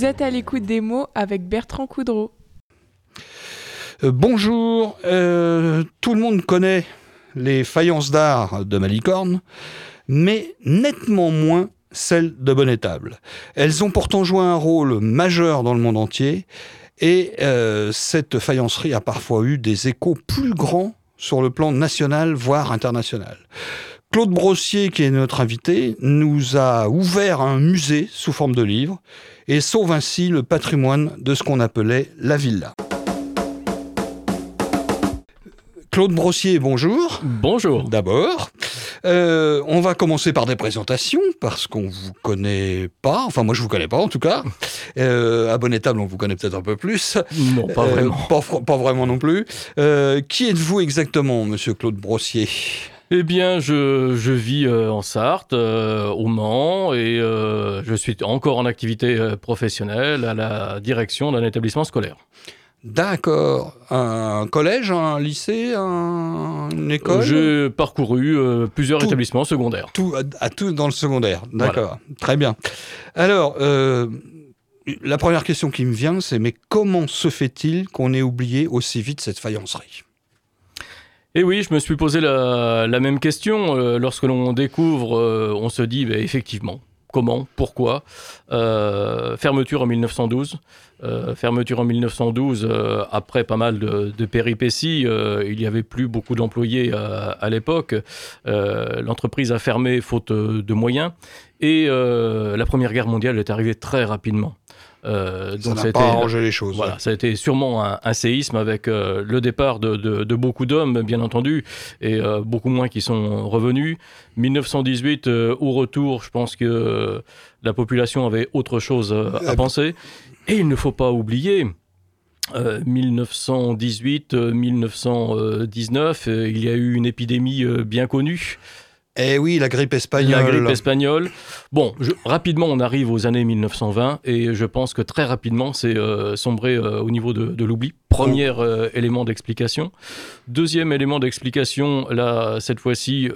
Vous êtes à l'écoute des mots avec Bertrand Coudreau. Euh, bonjour, euh, tout le monde connaît les faïences d'art de Malicorne, mais nettement moins celles de Bonnetable. Elles ont pourtant joué un rôle majeur dans le monde entier et euh, cette faïencerie a parfois eu des échos plus grands sur le plan national, voire international. Claude Brossier, qui est notre invité, nous a ouvert un musée sous forme de livre et sauve ainsi le patrimoine de ce qu'on appelait la villa. Claude Brossier, bonjour. Bonjour. D'abord. Euh, on va commencer par des présentations parce qu'on vous connaît pas. Enfin, moi, je vous connais pas en tout cas. Euh, à Bonnetable, on vous connaît peut-être un peu plus. Non, pas Euh, vraiment. pas, vraiment non plus. Qui êtes-vous exactement, monsieur Claude Brossier? Eh bien, je, je vis euh, en Sarthe, euh, au Mans, et euh, je suis encore en activité professionnelle à la direction d'un établissement scolaire. D'accord. Un collège, un lycée, un- une école? J'ai parcouru euh, plusieurs Tout. établissements secondaires. tout, à, à tout dans le secondaire. D'accord. Très bien. Alors, euh, la première question qui me vient, c'est mais comment se fait-il qu'on ait oublié aussi vite cette faïencerie? Et oui, je me suis posé la, la même question. euh, lorsque l'on découvre, euh, on se dit, bah, effectivement, comment, pourquoi Euh, Fermeture en 1912. Euh, fermeture en 1912, euh, après pas mal de, de péripéties, il n'y avait plus beaucoup d'employés à, à l'époque. L'entreprise a fermé faute de moyens. Et la Première Guerre mondiale est arrivée très rapidement. Euh, Ça donc n'a ça a pas arrangé les choses. voilà, ça a été sûrement un, un séisme avec euh, le départ de, de- de beaucoup d'hommes, bien entendu, et euh, beaucoup moins qui sont revenus. 1918, euh, au retour, je pense que la population avait autre chose à penser. Et il ne faut pas oublier. euh, 1918, euh, 1919, euh, il y a eu une épidémie bien connue, Eh oui, la grippe espagnole. la grippe espagnole. Bon, je- rapidement, on arrive aux années 1920 et je pense que très rapidement, c'est euh, sombré euh, au niveau de, de l'oubli. Premier euh, élément d'explication. Deuxième élément d'explication, là, cette fois-ci,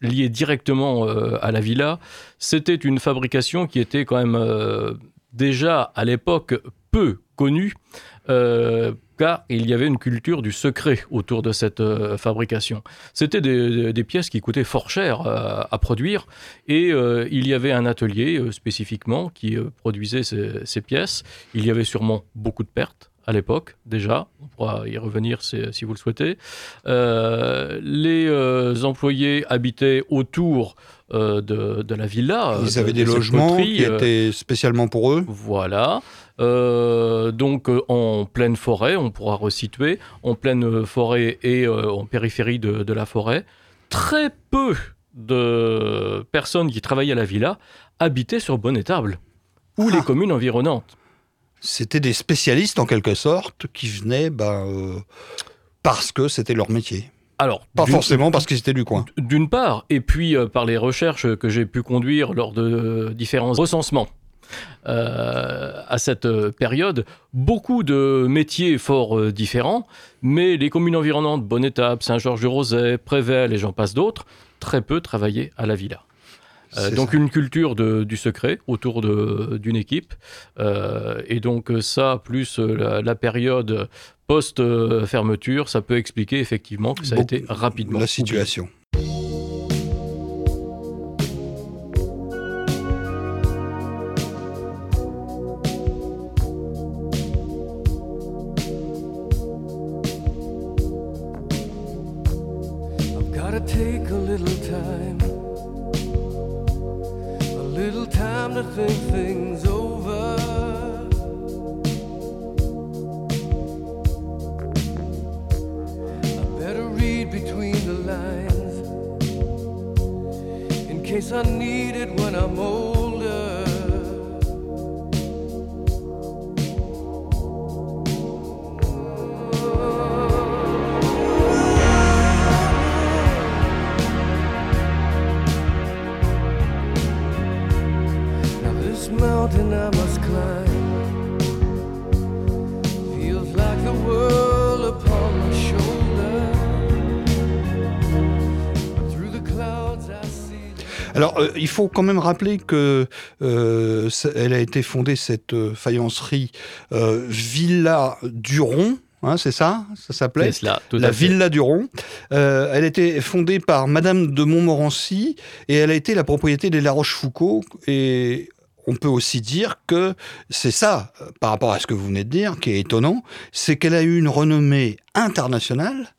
lié directement à la villa, c'était une fabrication qui était quand même déjà à l'époque peu connue. Car il y avait une culture du secret autour de cette euh, fabrication. C'était des, des pièces qui coûtaient fort cher euh, à produire et euh, il y avait un atelier spécifiquement qui produisait ces, ces pièces. Il y avait sûrement beaucoup de pertes à l'époque déjà, on pourra y revenir si, si vous le souhaitez. Les employés habitaient autour de, de la villa. Ils avaient de des logements qui étaient spécialement pour eux. voilà. Euh, donc euh, en pleine forêt, on pourra resituer, en pleine euh, forêt et en périphérie de, de la forêt, très peu de personnes qui travaillaient à la villa habitaient sur Bonnetable ou les Ah. communes environnantes. C'était des spécialistes en quelque sorte qui venaient ben, euh, parce que c'était leur métier. Alors, Pas forcément parce qu'ils étaient du coin. D'une part, et puis euh, par les recherches que j'ai pu conduire lors de différents recensements euh, à cette euh, période, beaucoup de métiers fort euh, différents, mais les communes environnantes, Bonnetable, Saint-Georges-de-Rosay, Prével et j'en passe d'autres, très peu travaillaient à la villa. Euh, donc ça. une culture de- du secret autour d'une équipe. Et donc ça, plus la, la période post-fermeture, ça peut expliquer effectivement que ça a été rapidement La situation. Read between the lines in case I need it when I'm older. Alors, euh, il faut quand même rappeler que euh, elle a été fondée, cette euh, faïencerie, Villa Duron, hein, c'est ça? Ça s'appelait? C'est cela, tout la. Villa Duron. Euh, elle a été fondée par Madame de Montmorency et elle a été la propriété des La Rochefoucauld. Et on peut aussi dire que c'est ça, par rapport à ce que vous venez de dire, qui est étonnant, c'est qu'elle a eu une renommée internationale.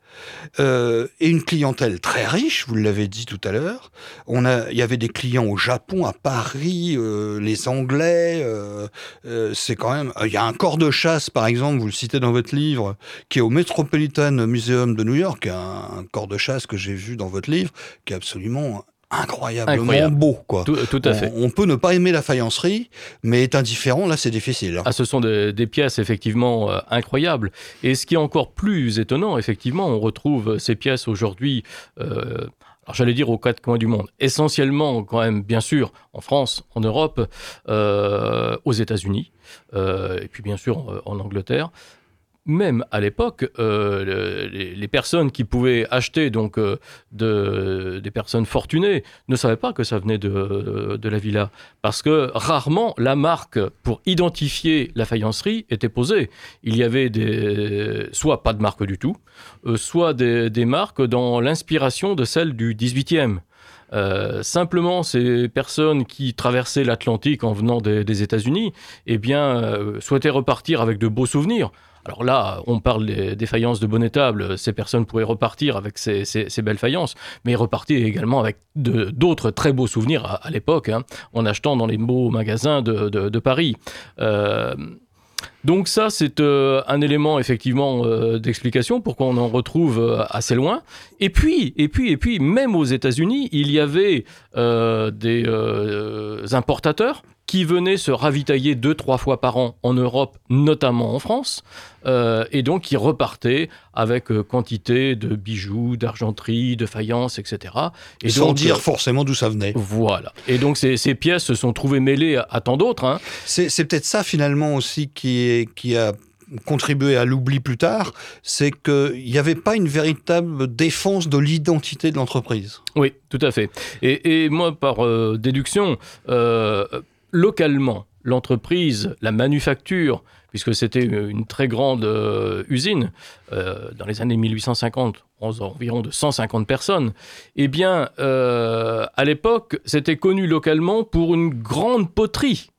Euh, et une clientèle très riche, vous l'avez dit tout à l'heure. On a, il y avait des clients au Japon, à Paris, euh, les Anglais. euh, c'est quand même. Il y a un corps de chasse, par exemple, vous le citez dans votre livre, qui est au Metropolitan Museum de New York, un, un corps de chasse que j'ai vu dans votre livre, qui est absolument incroyablement Incroyable. beau, quoi. Tout, tout à on, fait. on peut ne pas aimer la faïencerie, mais être indifférent, là, c'est difficile. Ah, ce sont des, des pièces effectivement euh, incroyables. Et ce qui est encore plus étonnant, effectivement, on retrouve ces pièces aujourd'hui, euh, alors j'allais dire aux quatre coins du monde, essentiellement quand même, bien sûr, en France, en Europe, euh, aux États-Unis, euh, et puis bien sûr euh, en Angleterre. Même à l'époque, euh, le- les, personnes qui pouvaient acheter donc euh, de, des personnes fortunées ne savaient pas que ça venait de, de la villa parce que rarement la marque pour identifier la faïencerie était posée. Il y avait des, soit pas de marque du tout, euh, soit des, des marques dans l'inspiration de celles du 18e. Euh, simplement, ces personnes qui traversaient l'Atlantique en venant des, États-Unis, eh bien, souhaitaient repartir avec de beaux souvenirs. Alors là, on parle des, faïences de bonnet table. Ces personnes pourraient repartir avec ces, belles faïences, mais repartir également avec d'autres très beaux souvenirs à, l'époque, hein, en achetant dans les beaux magasins de, Paris. Euh, donc ça, c'est euh, un élément effectivement euh, d'explication pourquoi on en retrouve assez loin. Et puis, et puis, et puis, même aux États-Unis, il y avait des importateurs qui venaient se ravitailler deux, trois fois par an en Europe, notamment en France, euh, et donc qui repartaient avec euh, quantité de bijoux, d'argenterie, de faïences, etc. Et Sans donc, dire euh, forcément d'où ça venait. voilà. Et donc ces, ces pièces se sont trouvées mêlées à, à tant d'autres. hein. C'est c'est peut-être ça finalement aussi qui, est, qui a contribué à l'oubli plus tard, c'est qu'il n'y avait pas une véritable défense de l'identité de l'entreprise. Oui, tout à fait. Et, et moi, par euh, déduction, euh, localement, l'entreprise, la manufacture, puisque c'était une très grande euh, usine, euh, dans les années 1850, aux environ de 150 personnes, eh bien, euh, à l'époque, c'était connu localement pour une grande poterie,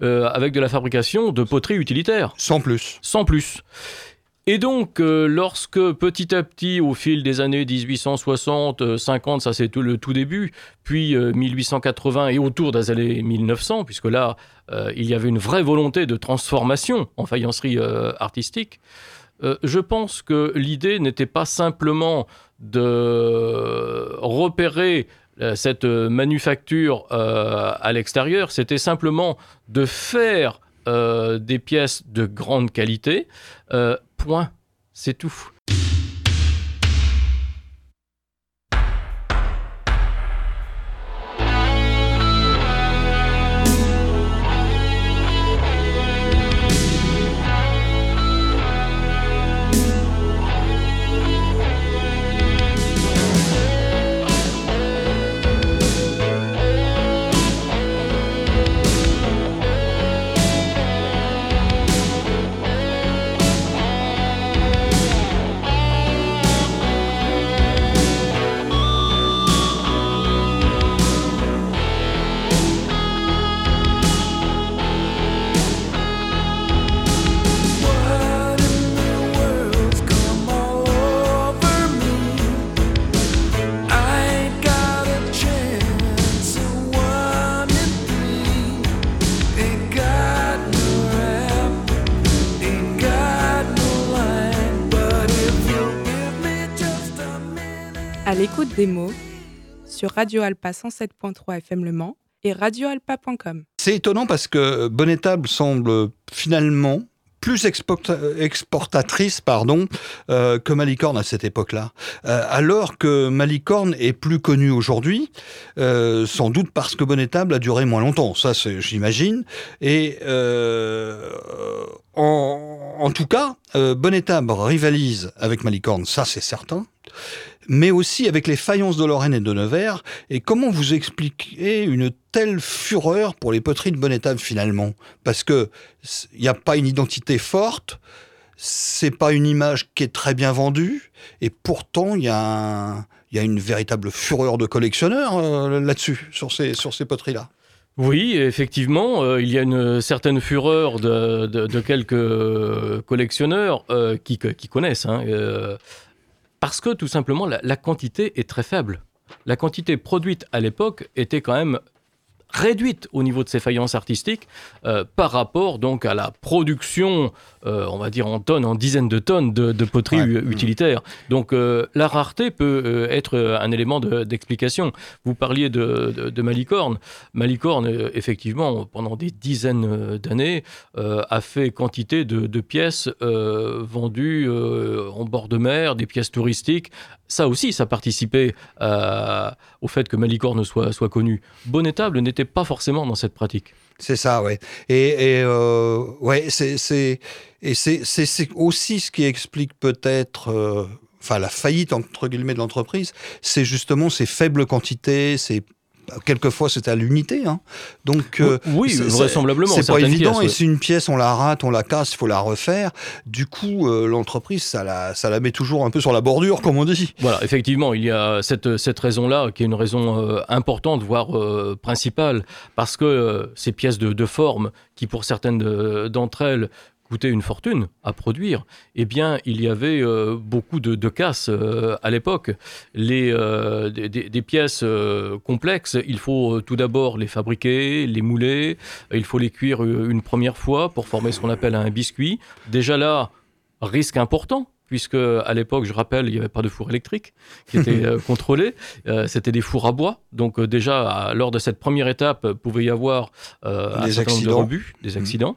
avec de la fabrication de poteries utilitaires Sans plus. sans plus. Et donc, euh, lorsque petit à petit, au fil des années 1860, euh, 50, ça c'est tout le tout début, puis euh, 1880 et autour des années 1900, puisque là, euh, il y avait une vraie volonté de transformation en faïencerie euh, artistique, euh, je pense que l'idée n'était pas simplement de repérer euh, cette euh, manufacture euh, à l'extérieur, c'était simplement de faire euh, des pièces de grande qualité. Euh, point, c'est tout. Des mots sur Radio Alpa 107.3 FM Le Mans et radioalpa.com. C'est étonnant parce que Bonnetable semble finalement plus exporta- exportatrice pardon, euh, que Malicorne à cette époque-là. Euh, alors que Malicorne est plus connu aujourd'hui, euh, sans doute parce que Bonnetable a duré moins longtemps, ça j'imagine. Et en, en tout cas, Bonnetable rivalise avec Malicorne, ça c'est certain. Mais aussi avec les faïences de Lorraine et de Nevers. Et comment vous expliquez une telle fureur pour les poteries de Bonnetable finalement? Parce que il n'y a pas une identité forte, c'est pas une image qui est très bien vendue, et pourtant il y a une véritable fureur de collectionneurs euh, là-dessus, sur ces, poteries-là. Oui, effectivement, euh, il y a une certaine fureur de, quelques collectionneurs euh, qui, connaissent. hein, parce que tout simplement, la, quantité est très faible. La quantité produite à l'époque était quand même réduite au niveau de ces faïences artistiques euh, par rapport donc à la production, euh, on va dire en tonnes, en dizaines de tonnes de, de poteries Ouais. u- utilitaires. Donc euh, la rareté peut être un élément de- d'explication. Vous parliez de, de- de Malicorne. Malicorne, effectivement, pendant des dizaines d'années, a fait quantité de, pièces vendues en bord de mer, des pièces touristiques. Ça aussi, ça participait au fait que Malicorne soit, soit connu. Bonnetable n'était pas forcément dans cette pratique. C'est ça, ouais. Et, et euh, c'est aussi ce qui explique peut-être. euh, Enfin, la faillite entre guillemets de l'entreprise, c'est justement ces faibles quantités, c'est quelquefois c'est à l'unité, hein. Donc euh, oui, c'est- vraisemblablement. c'est pas évident. pièces, et si une pièce on la rate, on la casse, il faut la refaire. Du coup, euh, l'entreprise, ça la ça la met toujours un peu sur la bordure, comme on dit. Voilà, effectivement, il y a cette, cette raison-là qui est une raison euh, importante, voire euh, principale, parce que euh, ces pièces de, de forme, qui pour certaines de- d'entre elles coûtaient une fortune à produire, eh bien, il y avait euh, beaucoup de, de casses euh, à l'époque. Les, euh, des, pièces complexes, il faut tout d'abord les fabriquer, les mouler, il faut les cuire une première fois pour former ce qu'on appelle un biscuit. Déjà là, risque important, puisque à l'époque, je rappelle, il n'y avait pas de four électrique qui était euh, contrôlé. Euh, C'était des fours à bois. Donc euh, déjà, à- lors de cette première étape, pouvait y avoir un Des certain nombre de accidents. rebuts, des Mhm. accidents.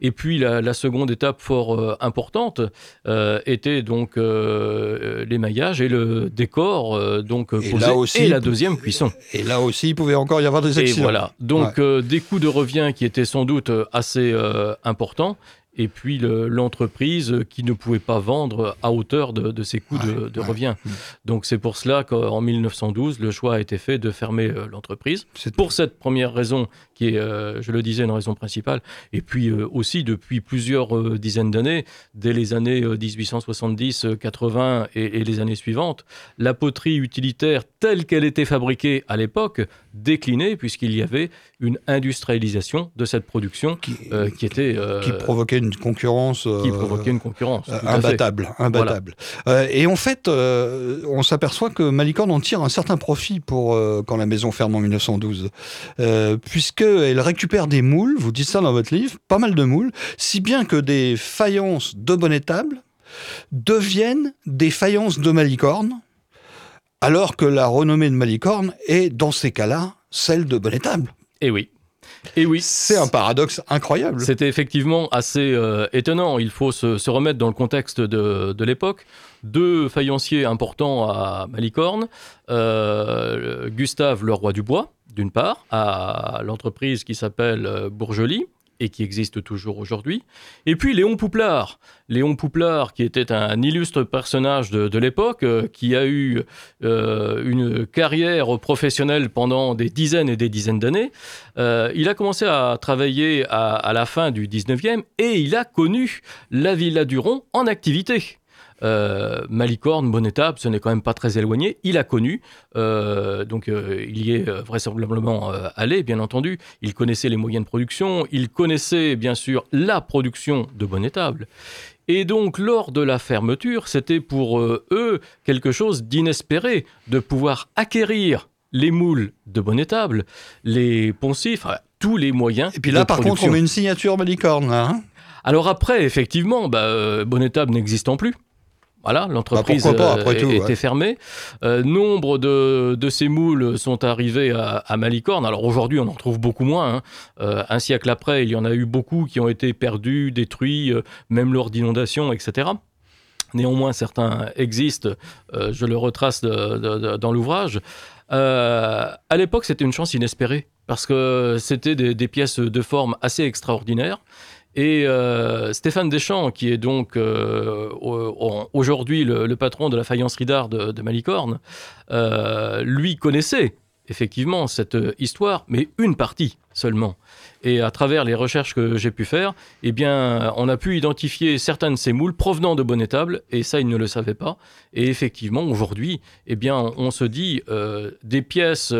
Et puis la, la seconde étape fort euh, importante euh, était donc euh, l'émaillage et le décor donc Et posé là aussi, et la deuxième cuisson. Et là aussi, il pouvait encore y avoir des Et accidents. voilà. Donc des coûts de revient qui étaient sans doute assez importants. Et puis le- l'entreprise qui ne pouvait pas vendre à hauteur de, de ces coûts de, Ouais, de ouais. revient. Mm. Donc c'est pour cela qu'en 1912, le choix a été fait de fermer l'entreprise. Pour cette première raison, qui est, euh, je le disais, une raison principale. Et puis euh, aussi, depuis plusieurs euh, dizaines d'années, dès les années euh, 1870, euh, 80 et, et les années suivantes, la poterie utilitaire telle qu'elle était fabriquée à l'époque déclinait, puisqu'il y avait une industrialisation de cette production qui, qui était... qui provoquait une concurrence. qui provoquait une concurrence. Imbattable, imbattable. Et en fait, on s'aperçoit que Malicorne en tire un certain profit pour quand la maison ferme en 1912, euh, puisqu'elle récupère des moules. Vous dites ça dans votre livre, pas mal de moules, si bien que des faïences de Bonnetable deviennent des faïences de Malicorne, alors que la renommée de Malicorne est dans ces cas-là celle de Bonnetable. Et oui. Et oui. C'est un paradoxe incroyable. C'était effectivement assez euh, étonnant. Il faut se, se remettre dans le contexte de, de l'époque. Deux faïenciers importants à Malicorne, euh, Gustave le roi du bois, d'une part, à l'entreprise qui s'appelle euh, Bourgelis et qui existe toujours aujourd'hui. Et puis Léon Pouplard. Léon Pouplard, qui était un illustre personnage de, l'époque, euh, qui a eu euh, une carrière professionnelle pendant des dizaines et des dizaines d'années. Il a commencé à travailler à, à la fin du 19e et il a connu la Villa du Rond en activité. Euh, Malicorne, Bonnetable, ce n'est quand même pas très éloigné. Il a connu, euh, donc euh, il y est vraisemblablement allé, bien entendu. Il connaissait les moyens de production, il connaissait bien sûr la production de Bonnetable. Et donc, lors de la fermeture, c'était pour eux quelque chose d'inespéré de pouvoir acquérir les moules de Bonnetable, les poncifs, enfin, tous les moyens. Et puis là, de par contre, on met une signature Malicorne, là. hein Alors après, effectivement, bah, euh, Bonnetable n'existant plus. Voilà, l'entreprise Bah, euh, était ouais. fermée. Euh, nombre de, de ces moules sont arrivés à, à Malicorne. Alors aujourd'hui, on en trouve beaucoup moins. hein. Euh, un siècle après, il y en a eu beaucoup qui ont été perdus, détruits, euh, même lors d'inondations, etc. Néanmoins, certains existent. euh, je le retrace de- de- de- dans l'ouvrage. Euh, à l'époque, c'était une chance inespérée parce que c'était des, des pièces de forme assez extraordinaires. Et euh, Stéphane Deschamps, qui est donc euh, au- au- aujourd'hui le, patron de la faïencerie d'art de, Malicorne, euh, lui connaissait effectivement cette histoire, mais une partie seulement. Et à travers les recherches que j'ai pu faire, eh bien, on a pu identifier certains de ces moules provenant de Bonnetable, et ça, il ne le savait pas. Et effectivement, aujourd'hui, eh bien, on se dit des pièces,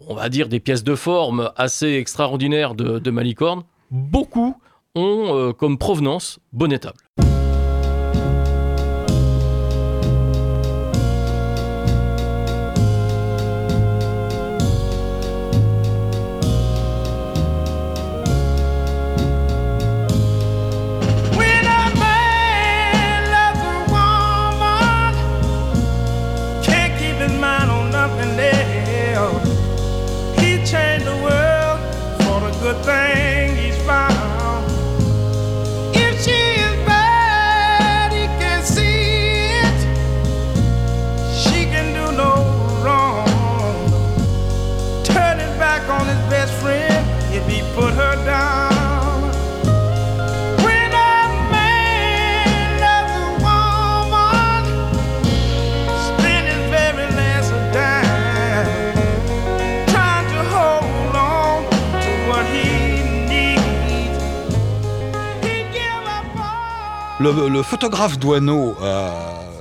on va dire des pièces de forme assez extraordinaires de Malicorne, beaucoup ont euh, comme provenance Bonnetable. Le, le photographe Douaneau, euh,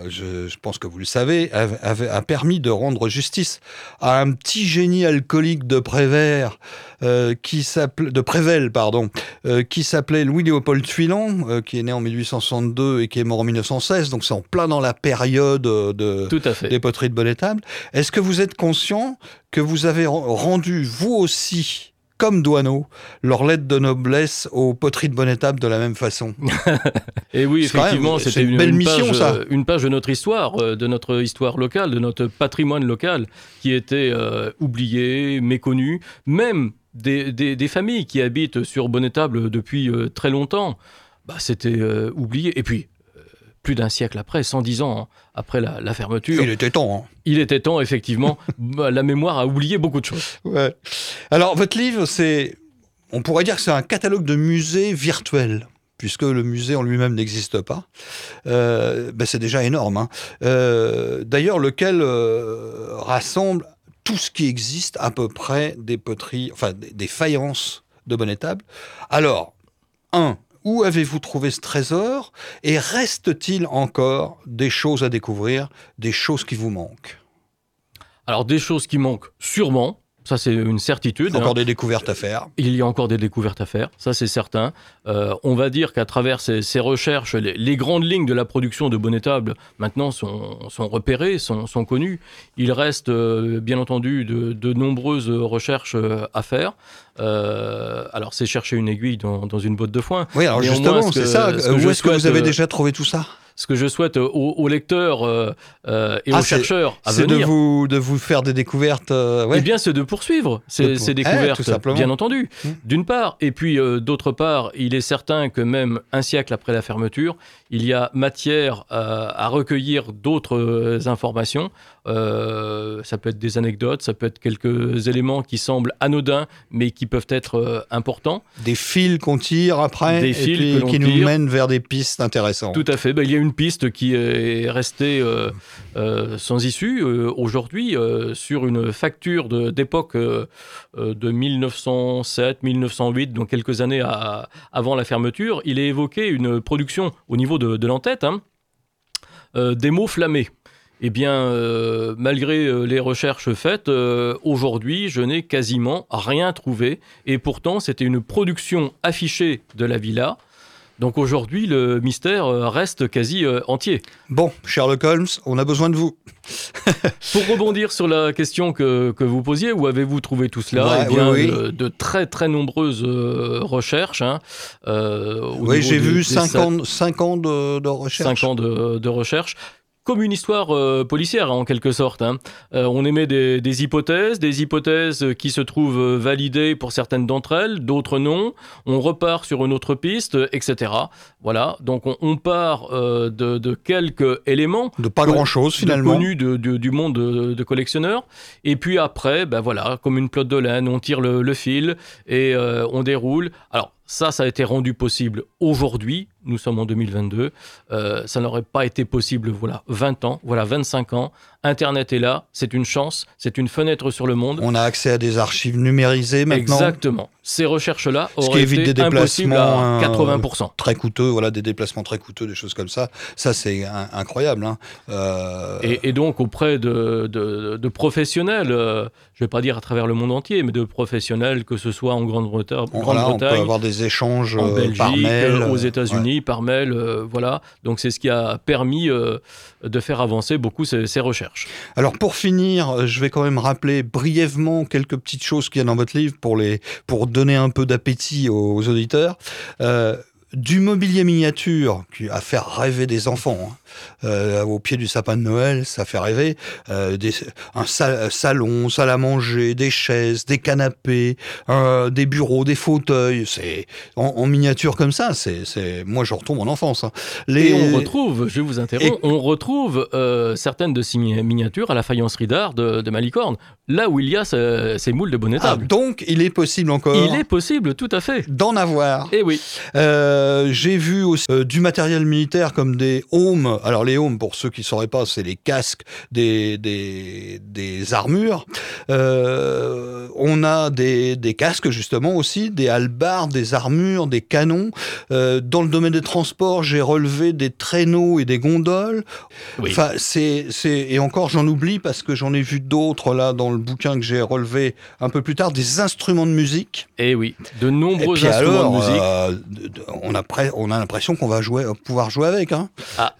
je, je pense que vous le savez, a, avait- a permis de rendre justice à un petit génie alcoolique de Prévert, euh, qui s'appelait de Prével, pardon, euh, qui s'appelait Louis-Léopold Tuilan, euh, qui est né en 1862 et qui est mort en 1916. Donc c'est en plein dans la période de Tout à fait. des poteries de Bonnetable. Est-ce que vous êtes conscient que vous avez ren- rendu vous aussi comme Douaneau, leur lettre de noblesse aux poteries de Bonnetable de la même façon. Et oui, effectivement, c'était une une, belle une mission, page, ça. euh, une page de notre histoire, euh, de notre histoire locale, de notre patrimoine local, qui était euh, oublié, méconnu, même des, des- des familles qui habitent sur Bonnetable depuis euh, très longtemps. Bah, c'était euh, oublié. Et puis, plus d'un siècle après, 110 ans après la, la fermeture, Il était temps. hein. il était temps, effectivement, bah, la mémoire a oublié beaucoup de choses. Ouais. Alors, votre livre, c'est. On pourrait dire que c'est un catalogue de musées virtuels, puisque le musée en lui-même n'existe pas. Euh, ben, c'est déjà énorme. hein. Euh, D'ailleurs, lequel euh, rassemble tout ce qui existe à peu près des poteries, enfin des, des faïences de Bonnetable. Alors, un, où avez-vous trouvé ce trésor Et reste-t-il encore des choses à découvrir, des choses qui vous manquent? Alors, des choses qui manquent, sûrement. Ça, c'est une certitude. hein. Encore des découvertes à faire Il y a encore des découvertes à faire, ça c'est certain. Euh, on va dire qu'à travers ces, ces recherches, les, les grandes lignes de la production de Bonnetable maintenant sont, sont repérées, sont, sont connues. Il reste euh, bien entendu de, de nombreuses recherches euh, à faire. Euh, alors c'est chercher une aiguille dans, dans une botte de foin. Oui, alors justement, ce c'est ça. ce Où est-ce que vous avez déjà trouvé tout ça? Ce que je souhaite aux, aux lecteurs euh, euh, et Ah, aux chercheurs à C'est de vous, de vous faire des découvertes. euh, ouais. Eh bien, c'est de poursuivre De ces, pour- ces Eh, découvertes, simplement. bien entendu, Mm. d'une part. Et puis, d'autre part, il est certain que même un siècle après la fermeture, il y a matière à recueillir d'autres informations. Ça peut être des anecdotes, ça peut être quelques éléments qui semblent anodins, mais qui peuvent être importants. Des fils qu'on tire après Des et fils puis qui nous tire. mènent vers des pistes intéressantes. Tout à fait. Ben, il y a une piste qui est restée euh, euh, sans issue euh, aujourd'hui sur une facture d'époque de 1907, 1908, donc quelques années avant la fermeture. Il est évoqué une production au niveau de, l'entête, hein, des mots flammés. Eh bien, malgré les recherches faites, aujourd'hui, je n'ai quasiment rien trouvé. Et pourtant, c'était une production affichée de la villa. Donc aujourd'hui, le mystère euh, reste quasi euh, entier. Bon, Sherlock Holmes, on a besoin de vous. Pour rebondir sur la question que, que vous posiez, où avez-vous trouvé tout cela? Ouais, Eh bien, oui, oui. De, de très très nombreuses euh, recherches. hein, euh, Oui, j'ai vu des 5 sa- ans, cinq ans de, de recherche. cinq ans de, de recherche. Comme une histoire euh, policière, en quelque sorte. hein. Euh, on émet des, des hypothèses, des hypothèses qui se trouvent euh, validées pour certaines d'entre elles, d'autres non. On repart sur une autre piste, etc. Voilà, donc on, on part euh, de, de quelques éléments De pas grand-chose finalement. connus de- de- du monde de, collectionneurs. Et puis après, ben voilà, comme une pelote de laine, on tire le, le fil et on déroule. Alors, Ça, ça a été rendu possible aujourd'hui. Nous sommes en 2022. Euh, ça n'aurait pas été possible, voilà, 20 ans, voilà, 25 ans. Internet est là. C'est une chance. C'est une fenêtre sur le monde. On a accès à des archives numérisées maintenant. Exactement. Ces recherches-là Ce qui auraient évite été des déplacements, à euh, 80%. Très coûteux, voilà, des déplacements très coûteux, des choses comme ça. Ça, c'est incroyable. hein. Euh, Et, et donc auprès de, de- de professionnels, euh, je ne vais pas dire à travers le monde entier, mais de professionnels, que ce soit en Grande-Bretagne, voilà, on peut avoir des échanges en euh, Belgique, par mail. aux États-Unis, par mail, euh, voilà. Donc c'est ce qui a permis de faire avancer beaucoup ces, recherches. Alors pour finir, euh, je vais quand même rappeler brièvement quelques petites choses qu'il y a dans votre livre pour, les, pour donner un peu d'appétit aux, auditeurs. Euh, du mobilier miniature qui a fait rêver des enfants. hein. Euh, au pied du sapin de Noël, ça fait rêver. Euh, des, un sa- salon, salle à manger, des chaises, des canapés, euh, des bureaux, des fauteuils. C'est en, en miniature comme ça. C'est, moi, je retourne en enfance. hein. Les... Et on retrouve, je vous interromps, on retrouve euh, certaines de ces mi- miniatures à la faïencerie d'art de, de Malicorne, là où il y a ce- ces moules de bonnet Ah, donc, il est possible encore il est possible, tout à fait. d'en avoir. Et oui, Euh, j'ai vu aussi du matériel militaire comme des homes. Alors les homes, pour ceux qui ne sauraient pas, c'est les casques des, des, des armures. Euh, on a des, des casques justement aussi, des halbards, des armures, des canons. Euh, dans le domaine des transports, j'ai relevé des traîneaux et des gondoles. Oui. Enfin, c'est, c'est et encore j'en oublie parce que j'en ai vu d'autres là dans le bouquin que j'ai relevé un peu plus tard, des instruments de musique. et oui, de nombreux instruments alors, de musique. euh, a, on a l'impression qu'on va jouer, pouvoir jouer avec. Hein. Ah.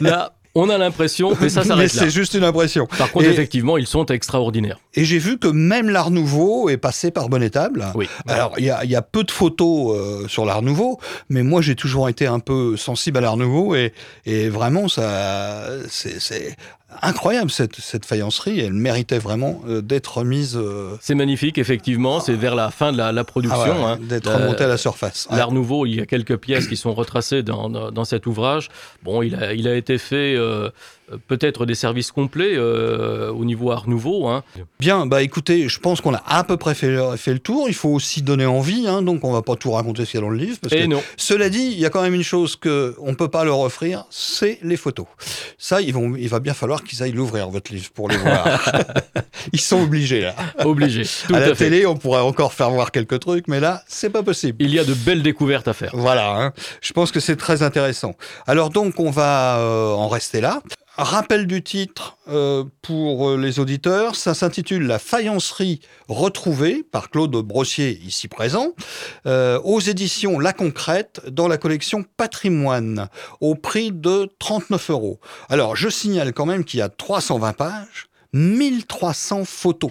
Là, on a l'impression, mais ça s'arrête là. c'est juste une impression. Par contre, Et- effectivement, ils sont extraordinaires. Et j'ai vu que même l'Art Nouveau est passé par Bonnetable. Oui. Alors, il y a, il y a peu de photos euh, sur l'Art Nouveau, mais moi, j'ai toujours été un peu sensible à l'Art Nouveau et, et vraiment, ça, c'est incroyable cette, cette faïencerie. Elle méritait vraiment euh, d'être remise, euh, C'est magnifique, effectivement. C'est vers la fin de la, la production. ah ouais, hein. d'être Euh, remontée à la surface. Ouais. L'Art Nouveau, il y a quelques pièces qui sont retracées dans, dans, cet ouvrage. Bon, il a, il a été fait euh, peut-être des services complets euh, au niveau Art Nouveau. hein. Bien, bah écoutez, je pense qu'on a à peu près fait, fait le tour. Il faut aussi donner envie, hein, donc on va pas tout raconter ce qu'il y a dans le livre. Parce Et que, non, cela dit, il y a quand même une chose que on peut pas leur offrir, c'est les photos. Ça, ils vont, il va bien falloir qu'ils aillent l'ouvrir votre livre pour les voir. ils sont obligés là. obligé. Tout à à, la fait. télé, on pourrait encore faire voir quelques trucs, mais là, c'est pas possible. Il y a de belles découvertes à faire. Voilà, hein. je pense que c'est très intéressant. Alors donc, on va euh, en rester là. Rappel du titre euh, pour euh, les auditeurs, ça s'intitule La faïencerie retrouvée par Claude Brossier, ici présent, euh, aux éditions La Concrète dans la collection Patrimoine, au prix de 39 euros. Alors, je signale quand même qu'il y a 320 pages, 1300 photos.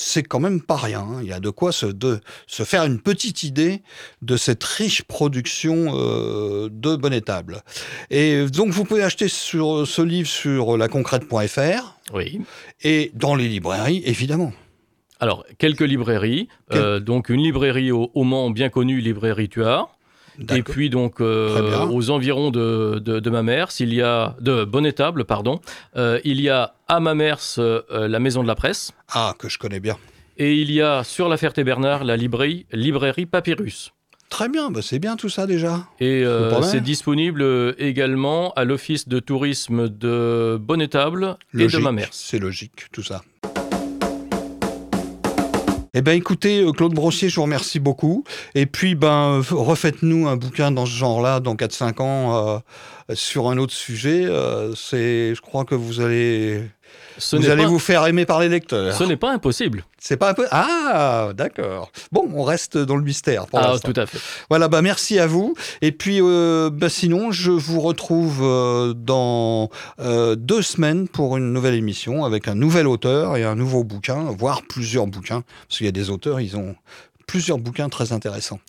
C'est quand même pas rien. hein. Il y a de quoi se, de, se faire une petite idée de cette riche production euh, de Bonnetable. Et donc, vous pouvez acheter sur, ce livre sur laconcrète.fr Oui. et dans les librairies, évidemment. Alors, quelques librairies. Quel- Euh, donc, une librairie au, au Mans, bien connue, librairie Tuard. Et puis, donc, euh, aux environs de, de, de Mamers, il y a, de Bonnetable, pardon, euh, il y a à Mamers euh, la Maison de la Presse. Ah, que je connais bien. Et il y a sur la Ferté-Bernard la librairie, librairie Papyrus. Très bien, bah c'est bien tout ça déjà. Et euh, C'est disponible euh, également à l'Office de tourisme de Bonnetable et de Mamers. C'est logique, tout ça. Eh ben écoutez, Claude Brossier, je vous remercie beaucoup. Et puis, ben, refaites-nous un bouquin dans ce genre-là, dans 4-5 ans, euh, sur un autre sujet. Euh, c'est, je crois que vous allez, Ce vous allez pas, vous faire aimer par les lecteurs. ce n'est pas impossible. C'est pas un peu. Ah, d'accord. Bon, on reste dans le mystère pour Ah, tout à fait. Voilà, bah merci à vous. Et puis, euh, bah sinon, je vous retrouve euh, dans deux semaines pour une nouvelle émission avec un nouvel auteur et un nouveau bouquin, voire plusieurs bouquins, parce qu'il y a des auteurs, ils ont plusieurs bouquins très intéressants.